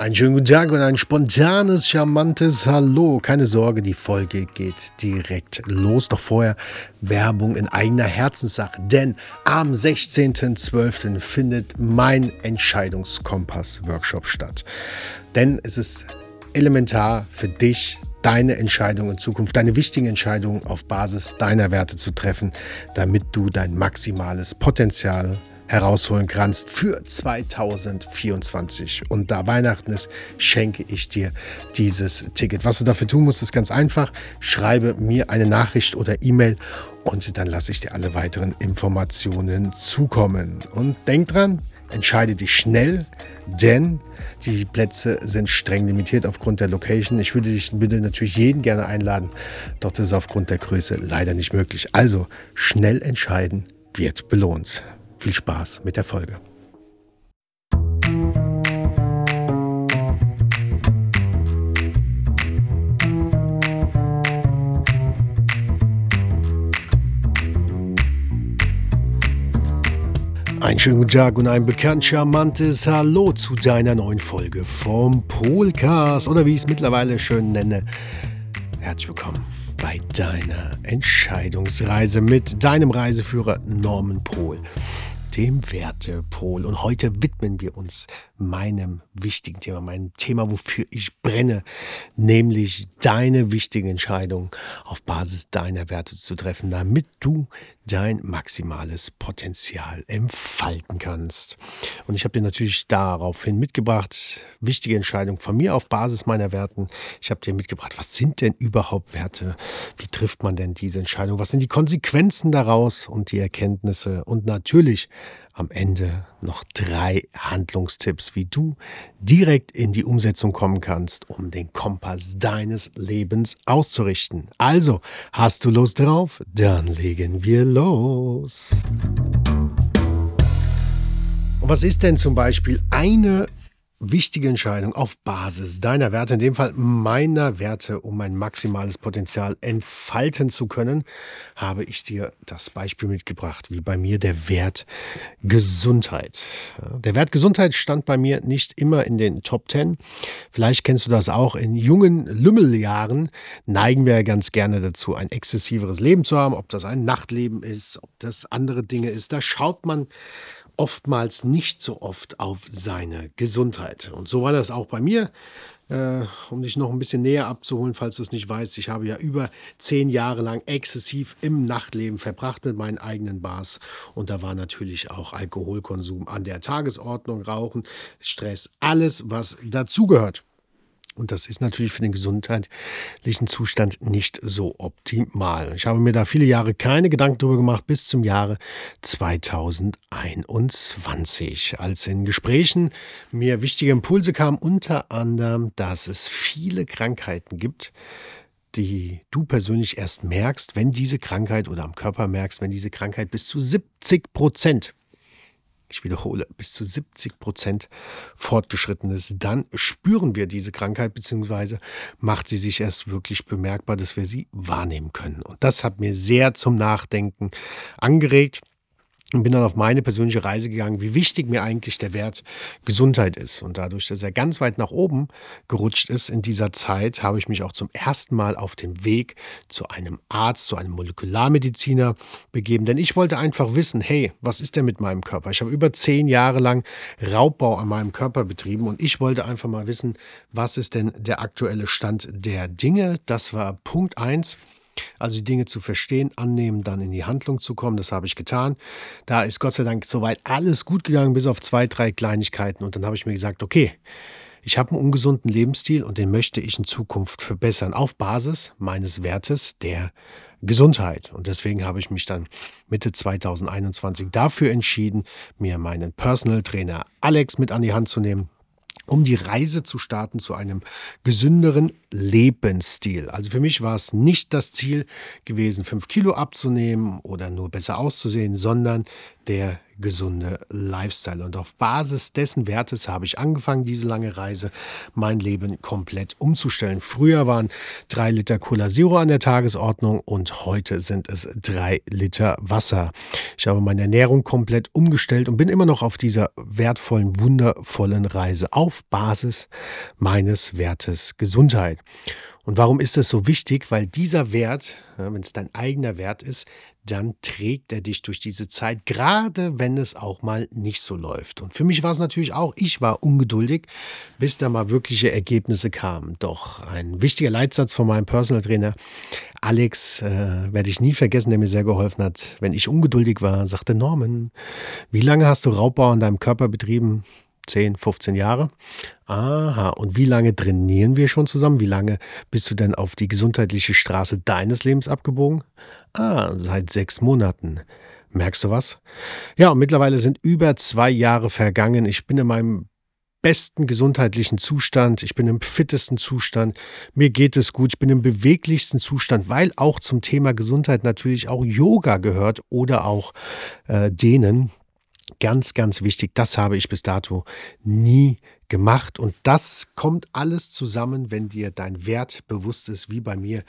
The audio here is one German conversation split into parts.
Einen schönen guten Tag und ein spontanes, charmantes Hallo. Keine Sorge, die Folge geht direkt los. Doch vorher Werbung in eigener Herzenssache. Denn am 16.12. findet mein Entscheidungskompass-Workshop statt. Denn es ist elementar für dich, deine Entscheidung in Zukunft, deine wichtigen Entscheidungen auf Basis deiner Werte zu treffen, damit du dein maximales Potenzial herausholen kannst für 2024. Und da Weihnachten ist, schenke ich dir dieses Ticket. Was du dafür tun musst, ist ganz einfach. Schreibe mir eine Nachricht oder E-Mail und dann lasse ich dir alle weiteren Informationen zukommen. Und denk dran, entscheide dich schnell, denn die Plätze sind streng limitiert aufgrund der Location. Ich würde dich bitte natürlich jeden gerne einladen, doch das ist aufgrund der Größe leider nicht möglich. Also schnell entscheiden wird belohnt. Viel Spaß mit der Folge. Ein schönen guten Tag und ein bekannt charmantes Hallo zu deiner neuen Folge vom Polcast oder wie ich es mittlerweile schön nenne. Herzlich willkommen bei deiner Entscheidungsreise mit deinem Reiseführer Norman Pohl dem Wertepol. Und heute widmen wir uns meinem wichtigen Thema, meinem Thema, wofür ich brenne, nämlich deine wichtigen Entscheidungen auf Basis deiner Werte zu treffen, damit du dein maximales Potenzial entfalten kannst. Und ich habe dir natürlich daraufhin mitgebracht, wichtige Entscheidungen von mir auf Basis meiner Werten. Ich habe dir mitgebracht, was sind denn überhaupt Werte? Wie trifft man denn diese Entscheidung? Was sind die Konsequenzen daraus und die Erkenntnisse? Und natürlich am Ende noch drei Handlungstipps, wie du direkt in die Umsetzung kommen kannst, um den Kompass deines Lebens auszurichten. Also, hast du Lust drauf? Dann legen wir los. Und was ist denn zum Beispiel eine wichtige Entscheidung auf Basis deiner Werte, in dem Fall meiner Werte, um mein maximales Potenzial entfalten zu können, habe ich dir das Beispiel mitgebracht, wie bei mir der Wert Gesundheit. Der Wert Gesundheit stand bei mir nicht immer in den Top Ten. Vielleicht kennst du das auch. In jungen Lümmeljahren neigen wir ganz gerne dazu, ein exzessiveres Leben zu haben, ob das ein Nachtleben ist, ob das andere Dinge ist. Da schaut man oftmals nicht so oft auf seine Gesundheit. Und so war das auch bei mir. Äh, um dich noch ein bisschen näher abzuholen, falls du es nicht weißt, ich habe ja über zehn Jahre lang exzessiv im Nachtleben verbracht mit meinen eigenen Bars. Und da war natürlich auch Alkoholkonsum an der Tagesordnung, Rauchen, Stress, alles, was dazugehört. Und das ist natürlich für den gesundheitlichen Zustand nicht so optimal. Ich habe mir da viele Jahre keine Gedanken darüber gemacht, bis zum Jahre 2021, als in Gesprächen mir wichtige Impulse kamen, unter anderem, dass es viele Krankheiten gibt, die du persönlich erst merkst, wenn diese Krankheit oder am Körper merkst, wenn diese Krankheit bis zu 70 Prozent ich wiederhole, bis zu 70 Prozent fortgeschritten ist, dann spüren wir diese Krankheit, beziehungsweise macht sie sich erst wirklich bemerkbar, dass wir sie wahrnehmen können. Und das hat mir sehr zum Nachdenken angeregt und bin dann auf meine persönliche Reise gegangen, wie wichtig mir eigentlich der Wert Gesundheit ist. Und dadurch, dass er ganz weit nach oben gerutscht ist in dieser Zeit, habe ich mich auch zum ersten Mal auf dem Weg zu einem Arzt, zu einem Molekularmediziner begeben. Denn ich wollte einfach wissen, hey, was ist denn mit meinem Körper? Ich habe über zehn Jahre lang Raubbau an meinem Körper betrieben und ich wollte einfach mal wissen, was ist denn der aktuelle Stand der Dinge? Das war Punkt eins. Also die Dinge zu verstehen, annehmen, dann in die Handlung zu kommen, das habe ich getan. Da ist Gott sei Dank soweit alles gut gegangen, bis auf zwei, drei Kleinigkeiten. Und dann habe ich mir gesagt, okay, ich habe einen ungesunden Lebensstil und den möchte ich in Zukunft verbessern, auf Basis meines Wertes der Gesundheit. Und deswegen habe ich mich dann Mitte 2021 dafür entschieden, mir meinen Personal Trainer Alex mit an die Hand zu nehmen um die Reise zu starten zu einem gesünderen Lebensstil. Also für mich war es nicht das Ziel gewesen, fünf Kilo abzunehmen oder nur besser auszusehen, sondern der gesunde Lifestyle. Und auf Basis dessen Wertes habe ich angefangen, diese lange Reise, mein Leben komplett umzustellen. Früher waren drei Liter Cola Zero an der Tagesordnung und heute sind es drei Liter Wasser. Ich habe meine Ernährung komplett umgestellt und bin immer noch auf dieser wertvollen, wundervollen Reise auf Basis meines Wertes Gesundheit. Und warum ist das so wichtig? Weil dieser Wert, wenn es dein eigener Wert ist, dann trägt er dich durch diese Zeit, gerade wenn es auch mal nicht so läuft. Und für mich war es natürlich auch, ich war ungeduldig, bis da mal wirkliche Ergebnisse kamen. Doch ein wichtiger Leitsatz von meinem Personal Trainer, Alex, äh, werde ich nie vergessen, der mir sehr geholfen hat. Wenn ich ungeduldig war, sagte Norman, wie lange hast du Raubbau an deinem Körper betrieben? 10, 15 Jahre. Aha, und wie lange trainieren wir schon zusammen? Wie lange bist du denn auf die gesundheitliche Straße deines Lebens abgebogen? Ah, seit sechs Monaten. Merkst du was? Ja, und mittlerweile sind über zwei Jahre vergangen. Ich bin in meinem besten gesundheitlichen Zustand, ich bin im fittesten Zustand, mir geht es gut, ich bin im beweglichsten Zustand, weil auch zum Thema Gesundheit natürlich auch Yoga gehört oder auch äh, Dehnen. Ganz, ganz wichtig, das habe ich bis dato nie gemacht. Und das kommt alles zusammen, wenn dir dein Wert bewusst ist, wie bei mir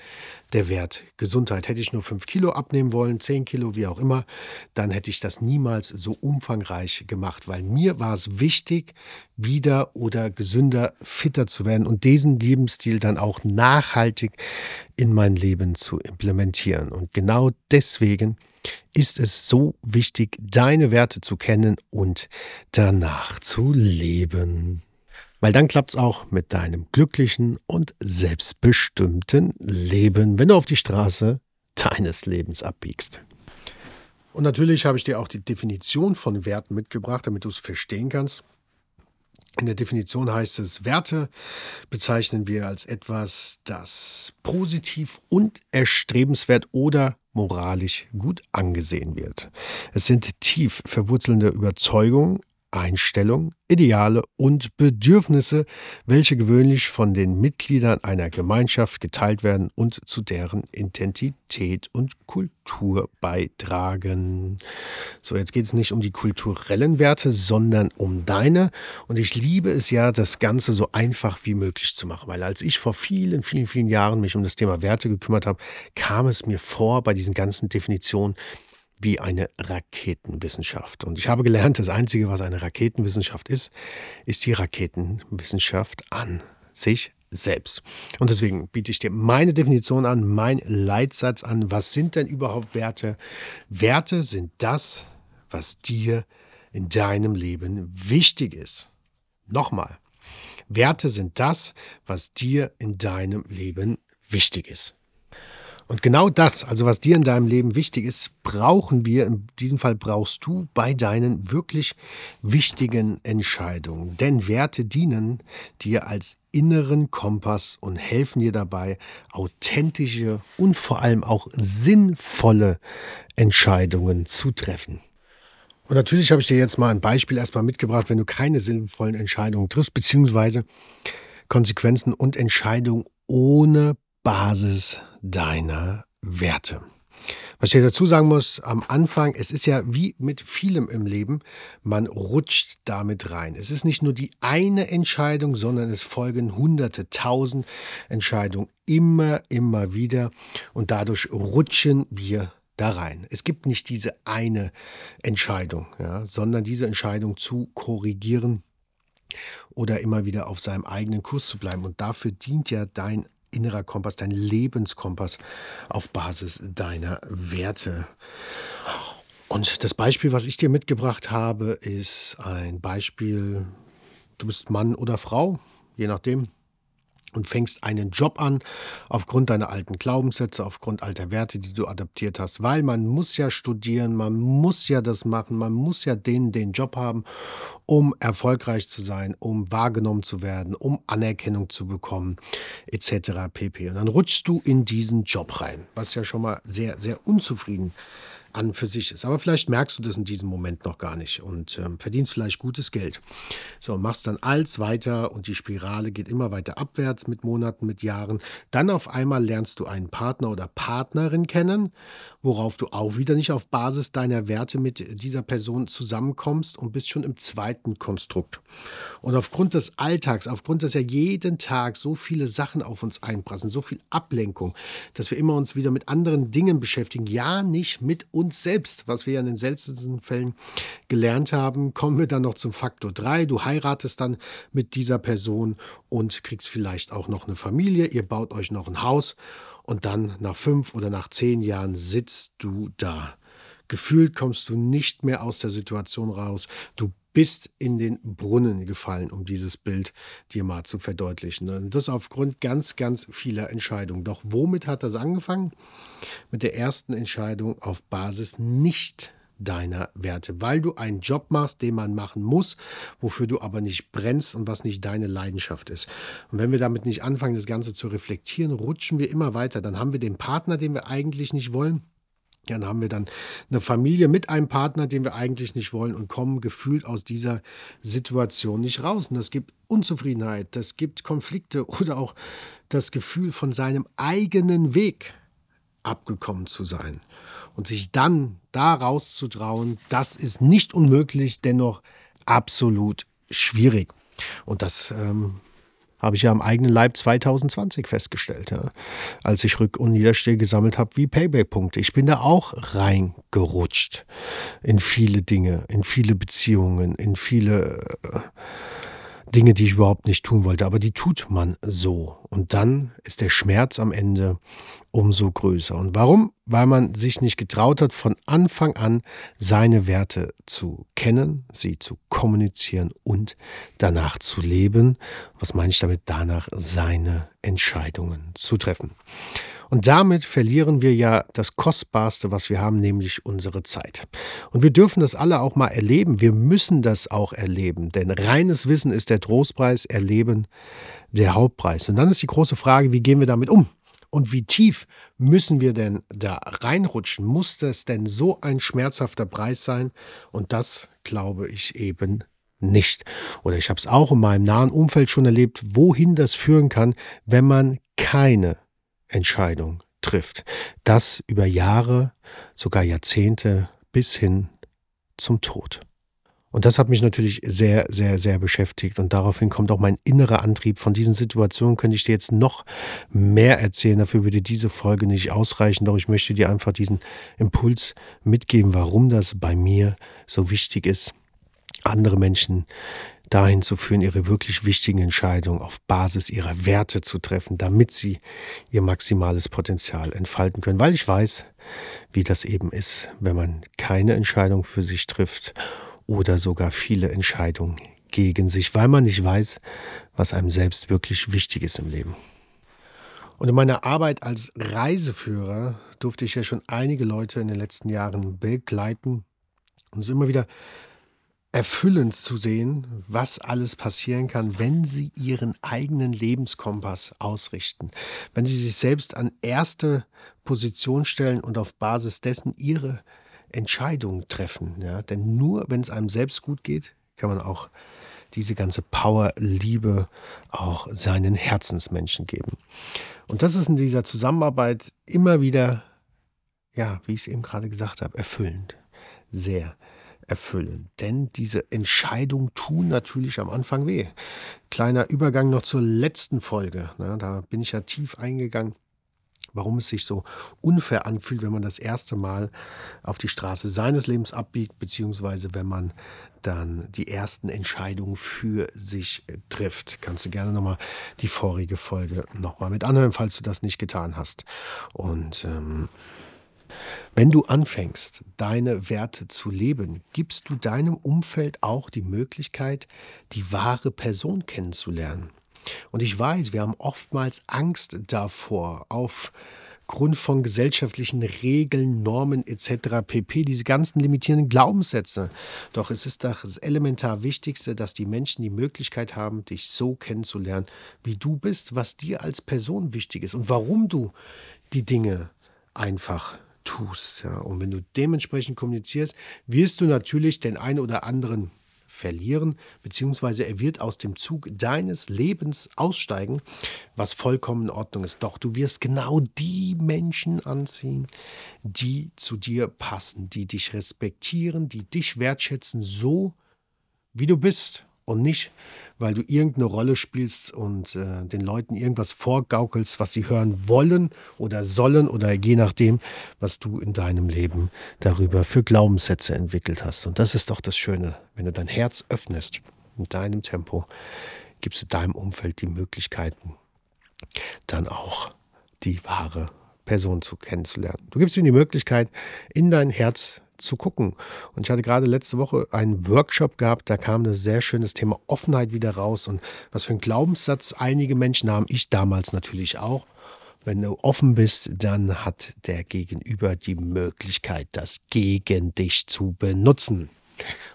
der Wert Gesundheit. Hätte ich nur fünf Kilo abnehmen wollen, zehn Kilo, wie auch immer, dann hätte ich das niemals so umfangreich gemacht, weil mir war es wichtig, wieder oder gesünder, fitter zu werden und diesen Lebensstil dann auch nachhaltig in mein Leben zu implementieren. Und genau deswegen ist es so wichtig, deine Werte zu kennen und danach zu leben. Weil dann klappt es auch mit deinem glücklichen und selbstbestimmten Leben, wenn du auf die Straße deines Lebens abbiegst. Und natürlich habe ich dir auch die Definition von Werten mitgebracht, damit du es verstehen kannst. In der Definition heißt es, Werte bezeichnen wir als etwas, das positiv und erstrebenswert oder moralisch gut angesehen wird. Es sind tief verwurzelnde Überzeugungen, Einstellungen, Ideale und Bedürfnisse, welche gewöhnlich von den Mitgliedern einer Gemeinschaft geteilt werden und zu deren Identität und Kultur beitragen. So, jetzt geht es nicht um die kulturellen Werte, sondern um deine. Und ich liebe es ja, das Ganze so einfach wie möglich zu machen, weil als ich vor vielen, vielen, vielen Jahren mich um das Thema Werte gekümmert habe, kam es mir vor bei diesen ganzen Definitionen, wie eine Raketenwissenschaft. Und ich habe gelernt, das Einzige, was eine Raketenwissenschaft ist, ist die Raketenwissenschaft an sich selbst. Und deswegen biete ich dir meine Definition an, mein Leitsatz an. Was sind denn überhaupt Werte? Werte sind das, was dir in deinem Leben wichtig ist. Nochmal. Werte sind das, was dir in deinem Leben wichtig ist. Und genau das, also was dir in deinem Leben wichtig ist, brauchen wir, in diesem Fall brauchst du bei deinen wirklich wichtigen Entscheidungen. Denn Werte dienen dir als inneren Kompass und helfen dir dabei, authentische und vor allem auch sinnvolle Entscheidungen zu treffen. Und natürlich habe ich dir jetzt mal ein Beispiel erstmal mitgebracht, wenn du keine sinnvollen Entscheidungen triffst, beziehungsweise Konsequenzen und Entscheidungen ohne Basis deiner Werte. Was ich dazu sagen muss, am Anfang, es ist ja wie mit vielem im Leben, man rutscht damit rein. Es ist nicht nur die eine Entscheidung, sondern es folgen hunderte, tausend Entscheidungen immer, immer wieder und dadurch rutschen wir da rein. Es gibt nicht diese eine Entscheidung, ja, sondern diese Entscheidung zu korrigieren oder immer wieder auf seinem eigenen Kurs zu bleiben. Und dafür dient ja dein innerer Kompass, dein Lebenskompass auf Basis deiner Werte. Und das Beispiel, was ich dir mitgebracht habe, ist ein Beispiel, du bist Mann oder Frau, je nachdem, und fängst einen Job an aufgrund deiner alten Glaubenssätze, aufgrund alter Werte, die du adaptiert hast, weil man muss ja studieren, man muss ja das machen, man muss ja den den Job haben, um erfolgreich zu sein, um wahrgenommen zu werden, um Anerkennung zu bekommen, etc. pp. Und dann rutschst du in diesen Job rein, was ja schon mal sehr sehr unzufrieden an für sich ist. Aber vielleicht merkst du das in diesem Moment noch gar nicht und ähm, verdienst vielleicht gutes Geld. So, machst dann alles weiter und die Spirale geht immer weiter abwärts mit Monaten, mit Jahren. Dann auf einmal lernst du einen Partner oder Partnerin kennen, worauf du auch wieder nicht auf Basis deiner Werte mit dieser Person zusammenkommst und bist schon im zweiten Konstrukt. Und aufgrund des Alltags, aufgrund, dass ja jeden Tag so viele Sachen auf uns einprassen, so viel Ablenkung, dass wir immer uns wieder mit anderen Dingen beschäftigen, ja nicht mit uns selbst, was wir ja in den seltensten Fällen gelernt haben, kommen wir dann noch zum Faktor 3. Du heiratest dann mit dieser Person und kriegst vielleicht auch noch eine Familie, ihr baut euch noch ein Haus und dann nach fünf oder nach zehn Jahren sitzt du da. Gefühlt kommst du nicht mehr aus der Situation raus. Du bist in den Brunnen gefallen, um dieses Bild dir mal zu verdeutlichen. Und das aufgrund ganz, ganz vieler Entscheidungen. Doch womit hat das angefangen? Mit der ersten Entscheidung auf Basis nicht deiner Werte, weil du einen Job machst, den man machen muss, wofür du aber nicht brennst und was nicht deine Leidenschaft ist. Und wenn wir damit nicht anfangen, das Ganze zu reflektieren, rutschen wir immer weiter. Dann haben wir den Partner, den wir eigentlich nicht wollen. Dann haben wir dann eine Familie mit einem Partner, den wir eigentlich nicht wollen und kommen gefühlt aus dieser Situation nicht raus. Und das gibt Unzufriedenheit, das gibt Konflikte oder auch das Gefühl von seinem eigenen Weg abgekommen zu sein. Und sich dann da rauszutrauen, das ist nicht unmöglich, dennoch absolut schwierig. Und das ähm, habe ich ja am eigenen Leib 2020 festgestellt, ja, als ich Rück- und Niedersteh gesammelt habe wie Payback-Punkte. Ich bin da auch reingerutscht in viele Dinge, in viele Beziehungen, in viele äh, Dinge, die ich überhaupt nicht tun wollte, aber die tut man so. Und dann ist der Schmerz am Ende umso größer. Und warum? Weil man sich nicht getraut hat, von Anfang an seine Werte zu kennen, sie zu kommunizieren und danach zu leben. Was meine ich damit? Danach seine Entscheidungen zu treffen. Und damit verlieren wir ja das Kostbarste, was wir haben, nämlich unsere Zeit. Und wir dürfen das alle auch mal erleben. Wir müssen das auch erleben, denn reines Wissen ist der Trostpreis, Erleben der Hauptpreis. Und dann ist die große Frage, wie gehen wir damit um? Und wie tief müssen wir denn da reinrutschen? Muss das denn so ein schmerzhafter Preis sein? Und das glaube ich eben nicht. Oder ich habe es auch in meinem nahen Umfeld schon erlebt, wohin das führen kann, wenn man keine Entscheidung trifft. Das über Jahre, sogar Jahrzehnte bis hin zum Tod. Und das hat mich natürlich sehr, sehr, sehr beschäftigt. Und daraufhin kommt auch mein innerer Antrieb. Von diesen Situationen könnte ich dir jetzt noch mehr erzählen. Dafür würde diese Folge nicht ausreichen. Doch ich möchte dir einfach diesen Impuls mitgeben, warum das bei mir so wichtig ist, andere Menschen dahin zu führen, ihre wirklich wichtigen Entscheidungen auf Basis ihrer Werte zu treffen, damit sie ihr maximales Potenzial entfalten können. Weil ich weiß, wie das eben ist, wenn man keine Entscheidung für sich trifft oder sogar viele Entscheidungen gegen sich, weil man nicht weiß, was einem selbst wirklich wichtig ist im Leben. Und in meiner Arbeit als Reiseführer durfte ich ja schon einige Leute in den letzten Jahren begleiten und es immer wieder erfüllend zu sehen, was alles passieren kann, wenn sie ihren eigenen Lebenskompass ausrichten. Wenn sie sich selbst an erste Position stellen und auf Basis dessen ihre Entscheidungen treffen. Ja? Denn nur wenn es einem selbst gut geht, kann man auch diese ganze Power, Liebe auch seinen Herzensmenschen geben. Und das ist in dieser Zusammenarbeit immer wieder, ja, wie ich es eben gerade gesagt habe, erfüllend. Sehr erfüllen. Denn diese Entscheidungen tun natürlich am Anfang weh. Kleiner Übergang noch zur letzten Folge. Na, da bin ich ja tief eingegangen warum es sich so unfair anfühlt, wenn man das erste Mal auf die Straße seines Lebens abbiegt, beziehungsweise wenn man dann die ersten Entscheidungen für sich trifft. Kannst du gerne nochmal die vorige Folge nochmal mit anhören, falls du das nicht getan hast. Und ähm, wenn du anfängst, deine Werte zu leben, gibst du deinem Umfeld auch die Möglichkeit, die wahre Person kennenzulernen. Und ich weiß, wir haben oftmals Angst davor, aufgrund von gesellschaftlichen Regeln, Normen etc. pp, diese ganzen limitierenden Glaubenssätze. Doch es ist das elementar Wichtigste, dass die Menschen die Möglichkeit haben, dich so kennenzulernen, wie du bist, was dir als Person wichtig ist und warum du die Dinge einfach tust. Ja. Und wenn du dementsprechend kommunizierst, wirst du natürlich den einen oder anderen verlieren, beziehungsweise er wird aus dem Zug deines Lebens aussteigen, was vollkommen in Ordnung ist. Doch du wirst genau die Menschen anziehen, die zu dir passen, die dich respektieren, die dich wertschätzen, so wie du bist und nicht, weil du irgendeine Rolle spielst und äh, den Leuten irgendwas vorgaukelst, was sie hören wollen oder sollen oder je nachdem, was du in deinem Leben darüber für Glaubenssätze entwickelt hast. Und das ist doch das Schöne, wenn du dein Herz öffnest in deinem Tempo, gibst du deinem Umfeld die Möglichkeiten, dann auch die wahre Person zu kennenzulernen. Du gibst ihnen die Möglichkeit, in dein Herz zu gucken. Und ich hatte gerade letzte Woche einen Workshop gehabt, da kam ein sehr schönes Thema Offenheit wieder raus und was für ein Glaubenssatz einige Menschen haben, ich damals natürlich auch. Wenn du offen bist, dann hat der Gegenüber die Möglichkeit, das gegen dich zu benutzen.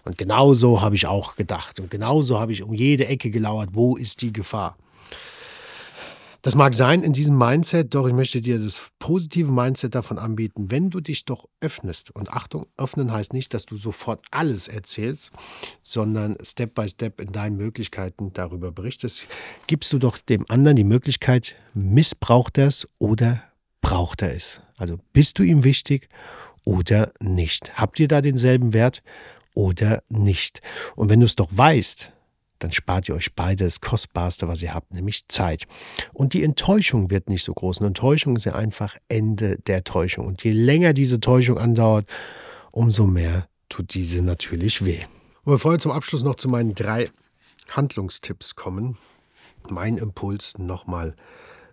Und genauso habe ich auch gedacht. Und genauso habe ich um jede Ecke gelauert, wo ist die Gefahr. Das mag sein in diesem Mindset, doch ich möchte dir das positive Mindset davon anbieten, wenn du dich doch öffnest. Und Achtung, öffnen heißt nicht, dass du sofort alles erzählst, sondern Step by Step in deinen Möglichkeiten darüber berichtest, gibst du doch dem anderen die Möglichkeit, missbraucht er es oder braucht er es. Also bist du ihm wichtig oder nicht? Habt ihr da denselben Wert oder nicht? Und wenn du es doch weißt, dann spart ihr euch beide das Kostbarste, was ihr habt, nämlich Zeit. Und die Enttäuschung wird nicht so groß. Und Enttäuschung ist ja einfach Ende der Täuschung. Und je länger diese Täuschung andauert, umso mehr tut diese natürlich weh. Und bevor wir zum Abschluss noch zu meinen drei Handlungstipps kommen, mein Impuls nochmal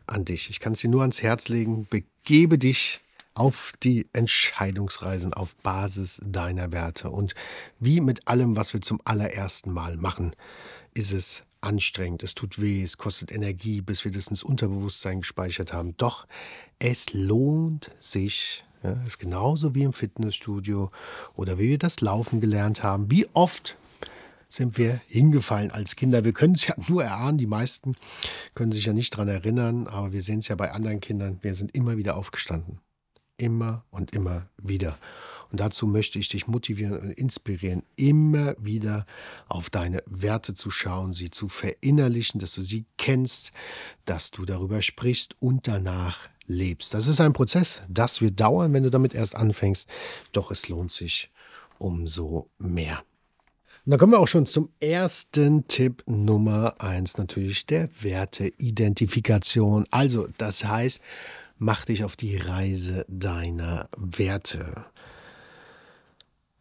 an dich. Ich kann es dir nur ans Herz legen. Begebe dich auf die Entscheidungsreisen auf Basis deiner Werte. Und wie mit allem, was wir zum allerersten Mal machen, ist es anstrengend, es tut weh, es kostet Energie, bis wir das ins Unterbewusstsein gespeichert haben. Doch es lohnt sich. Ja, ist genauso wie im Fitnessstudio oder wie wir das Laufen gelernt haben. Wie oft sind wir hingefallen als Kinder. Wir können es ja nur erahnen, die meisten können sich ja nicht daran erinnern, aber wir sehen es ja bei anderen Kindern. Wir sind immer wieder aufgestanden. Immer und immer wieder. Und dazu möchte ich dich motivieren und inspirieren, immer wieder auf deine Werte zu schauen, sie zu verinnerlichen, dass du sie kennst, dass du darüber sprichst und danach lebst. Das ist ein Prozess, das wird dauern, wenn du damit erst anfängst, doch es lohnt sich umso mehr. Und dann kommen wir auch schon zum ersten Tipp Nummer eins, natürlich der Werteidentifikation. Also, das heißt, mach dich auf die Reise deiner Werte.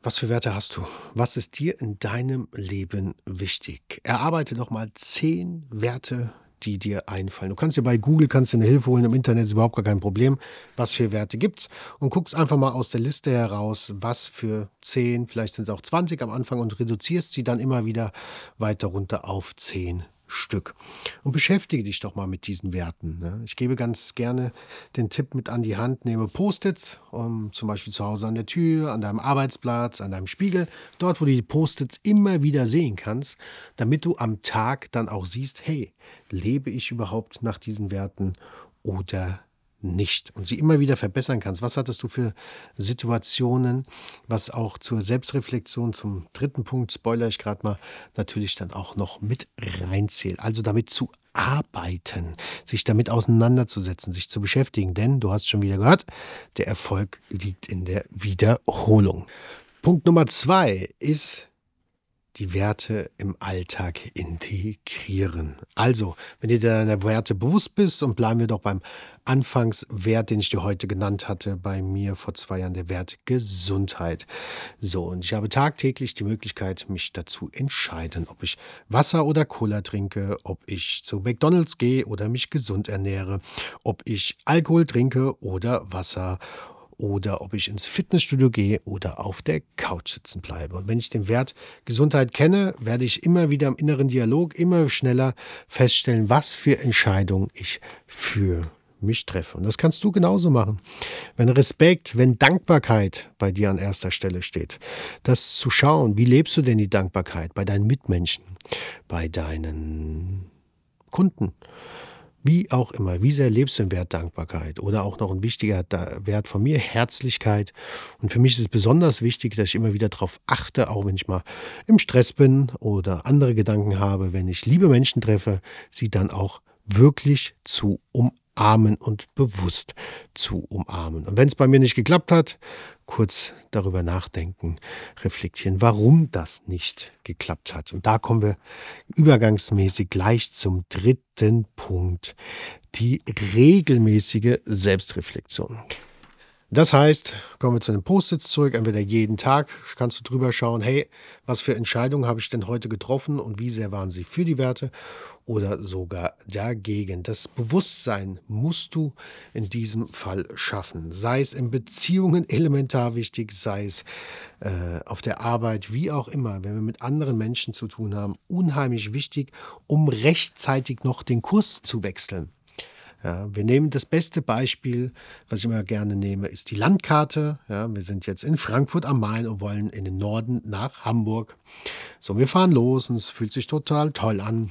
Was für Werte hast du? Was ist dir in deinem Leben wichtig? Erarbeite doch mal zehn Werte, die dir einfallen. Du kannst dir bei Google kannst dir eine Hilfe holen, im Internet ist überhaupt gar kein Problem. Was für Werte gibt's? Und guckst einfach mal aus der Liste heraus, was für zehn, vielleicht sind es auch 20 am Anfang und reduzierst sie dann immer wieder weiter runter auf zehn Stück. Und beschäftige dich doch mal mit diesen Werten. Ne? Ich gebe ganz gerne den Tipp mit an die Hand, nehme Post-its, um, zum Beispiel zu Hause an der Tür, an deinem Arbeitsplatz, an deinem Spiegel, dort, wo du die Post-its immer wieder sehen kannst, damit du am Tag dann auch siehst, hey, lebe ich überhaupt nach diesen Werten oder nicht? und sie immer wieder verbessern kannst. Was hattest du für Situationen, was auch zur Selbstreflexion, zum dritten Punkt, spoiler ich gerade mal, natürlich dann auch noch mit reinzählt. Also damit zu arbeiten, sich damit auseinanderzusetzen, sich zu beschäftigen. Denn, du hast schon wieder gehört, der Erfolg liegt in der Wiederholung. Punkt Nummer zwei ist die Werte im Alltag integrieren. Also, wenn dir deiner Werte bewusst bist und bleiben wir doch beim Anfangswert, den ich dir heute genannt hatte, bei mir vor zwei Jahren, der Wert Gesundheit. So, und ich habe tagtäglich die Möglichkeit, mich dazu entscheiden, ob ich Wasser oder Cola trinke, ob ich zu McDonald's gehe oder mich gesund ernähre, ob ich Alkohol trinke oder Wasser oder ob ich ins Fitnessstudio gehe oder auf der Couch sitzen bleibe. Und wenn ich den Wert Gesundheit kenne, werde ich immer wieder im inneren Dialog immer schneller feststellen, was für Entscheidungen ich für mich treffe. Und das kannst du genauso machen. Wenn Respekt, wenn Dankbarkeit bei dir an erster Stelle steht, das zu schauen, wie lebst du denn die Dankbarkeit bei deinen Mitmenschen, bei deinen Kunden, Wie auch immer, wie sehr lebst du im Wert Dankbarkeit? Oder auch noch ein wichtiger Wert von mir, Herzlichkeit. Und für mich ist es besonders wichtig, dass ich immer wieder darauf achte, auch wenn ich mal im Stress bin oder andere Gedanken habe, wenn ich liebe Menschen treffe, sie dann auch wirklich zu umarmen und bewusst zu umarmen. Und wenn es bei mir nicht geklappt hat, kurz darüber nachdenken, reflektieren, warum das nicht geklappt hat. Und da kommen wir übergangsmäßig gleich zum dritten Punkt, die regelmäßige Selbstreflexion. Das heißt, kommen wir zu den Post-its zurück, entweder jeden Tag kannst du drüber schauen, hey, was für Entscheidungen habe ich denn heute getroffen und wie sehr waren sie für die Werte oder sogar dagegen. Das Bewusstsein musst du in diesem Fall schaffen, sei es in Beziehungen elementar wichtig, sei es äh, auf der Arbeit, wie auch immer, wenn wir mit anderen Menschen zu tun haben, unheimlich wichtig, um rechtzeitig noch den Kurs zu wechseln. Ja, wir nehmen das beste Beispiel, was ich immer gerne nehme, ist die Landkarte. Ja, wir sind jetzt in Frankfurt am Main und wollen in den Norden nach Hamburg. So, wir fahren los und es fühlt sich total toll an.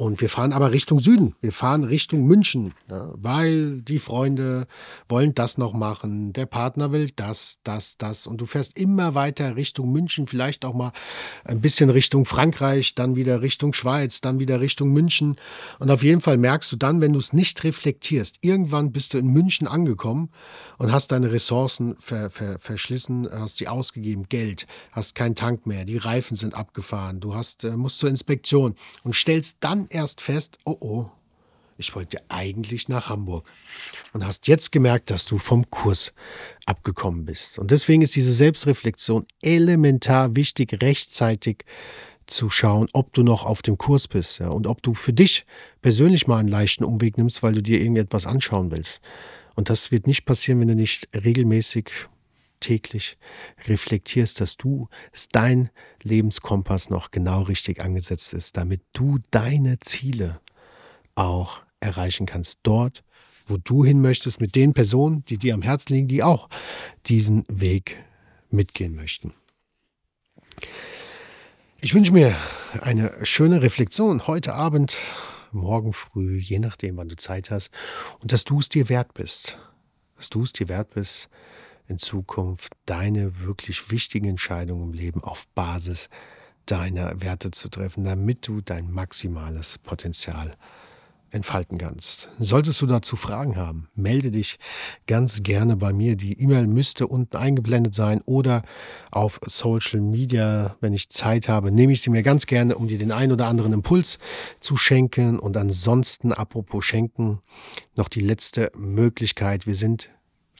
Und wir fahren aber Richtung Süden. Wir fahren Richtung München, ja, weil die Freunde wollen das noch machen. Der Partner will das, das, das. Und du fährst immer weiter Richtung München, vielleicht auch mal ein bisschen Richtung Frankreich, dann wieder Richtung Schweiz, dann wieder Richtung München. Und auf jeden Fall merkst du dann, wenn du es nicht reflektierst, irgendwann bist du in München angekommen und hast deine Ressourcen ver, ver, verschlissen, hast sie ausgegeben, Geld, hast keinen Tank mehr, die Reifen sind abgefahren, du hast, äh, musst zur Inspektion und stellst dann erst fest, oh oh, ich wollte eigentlich nach Hamburg. Und hast jetzt gemerkt, dass du vom Kurs abgekommen bist. Und deswegen ist diese Selbstreflexion elementar wichtig, rechtzeitig zu schauen, ob du noch auf dem Kurs bist ja, und ob du für dich persönlich mal einen leichten Umweg nimmst, weil du dir irgendetwas anschauen willst. Und das wird nicht passieren, wenn du nicht regelmäßig täglich reflektierst, dass du, dass dein Lebenskompass noch genau richtig angesetzt ist, damit du deine Ziele auch erreichen kannst. Dort, wo du hin möchtest, mit den Personen, die dir am Herzen liegen, die auch diesen Weg mitgehen möchten. Ich wünsche mir eine schöne Reflexion heute Abend, morgen früh, je nachdem, wann du Zeit hast, und dass du es dir wert bist. Dass du es dir wert bist, in Zukunft deine wirklich wichtigen Entscheidungen im Leben auf Basis deiner Werte zu treffen, damit du dein maximales Potenzial entfalten kannst. Solltest du dazu Fragen haben, melde dich ganz gerne bei mir. Die E-Mail müsste unten eingeblendet sein oder auf Social Media, wenn ich Zeit habe, nehme ich sie mir ganz gerne, um dir den ein oder anderen Impuls zu schenken. Und ansonsten, apropos schenken, noch die letzte Möglichkeit. Wir sind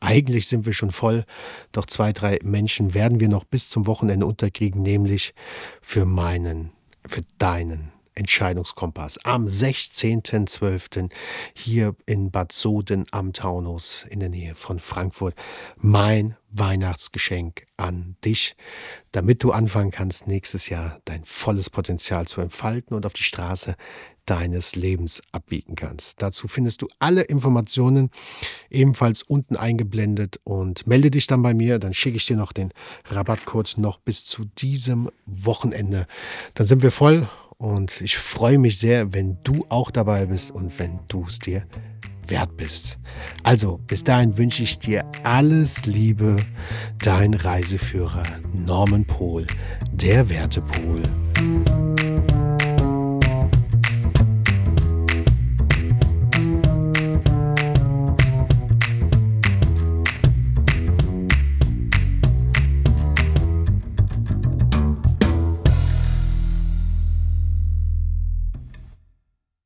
eigentlich sind wir schon voll, doch zwei, drei Menschen werden wir noch bis zum Wochenende unterkriegen, nämlich für meinen, für deinen Entscheidungskompass am 16.12. hier in Bad Soden am Taunus in der Nähe von Frankfurt. Mein Weihnachtsgeschenk an dich, damit du anfangen kannst, nächstes Jahr dein volles Potenzial zu entfalten und auf die Straße deines Lebens abbiegen kannst. Dazu findest du alle Informationen ebenfalls unten eingeblendet und melde dich dann bei mir, dann schicke ich dir noch den Rabattcode noch bis zu diesem Wochenende. Dann sind wir voll und ich freue mich sehr, wenn du auch dabei bist und wenn du es dir wert bist. Also, bis dahin wünsche ich dir alles Liebe, dein Reiseführer Norman Pohl, der Wertepol.